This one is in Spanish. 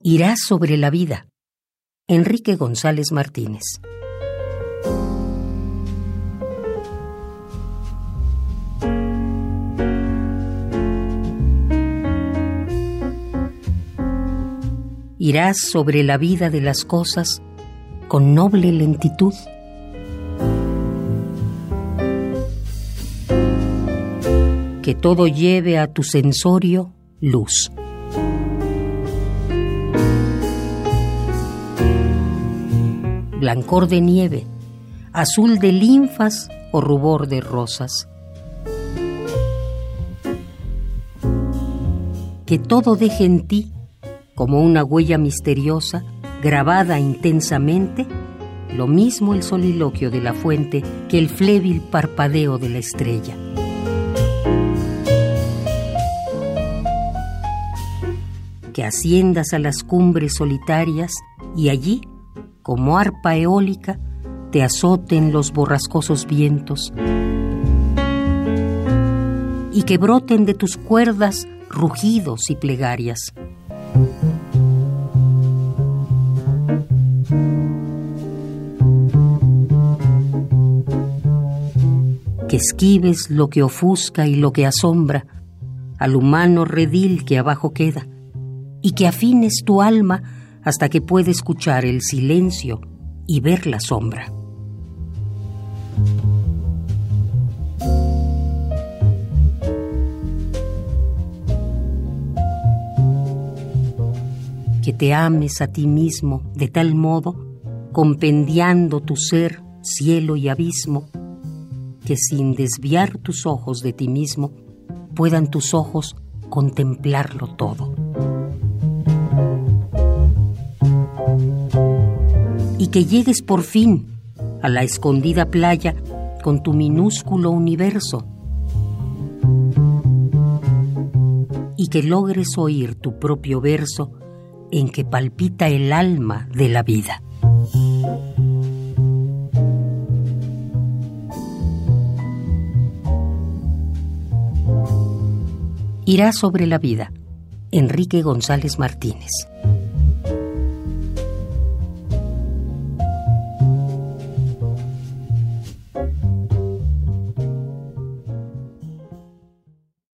Irás sobre la vida. Enrique González Martínez. Irás sobre la vida de las cosas con noble lentitud. Que todo lleve a tu sensorio luz. Blancor de nieve, azul de linfas o rubor de rosas. Que todo deje en ti, como una huella misteriosa, grabada intensamente, lo mismo el soliloquio de la fuente que el flébil parpadeo de la estrella. Que asciendas a las cumbres solitarias y allí como arpa eólica, te azoten los borrascosos vientos y que broten de tus cuerdas rugidos y plegarias. Que esquives lo que ofusca y lo que asombra al humano redil que abajo queda y que afines tu alma hasta que puede escuchar el silencio y ver la sombra. Que te ames a ti mismo de tal modo, compendiando tu ser, cielo y abismo, que sin desviar tus ojos de ti mismo, puedan tus ojos contemplarlo todo. Y que llegues por fin a la escondida playa con tu minúsculo universo y que logres oír tu propio verso en que palpita el alma de la vida. Irá sobre la vida. Enrique González Martínez.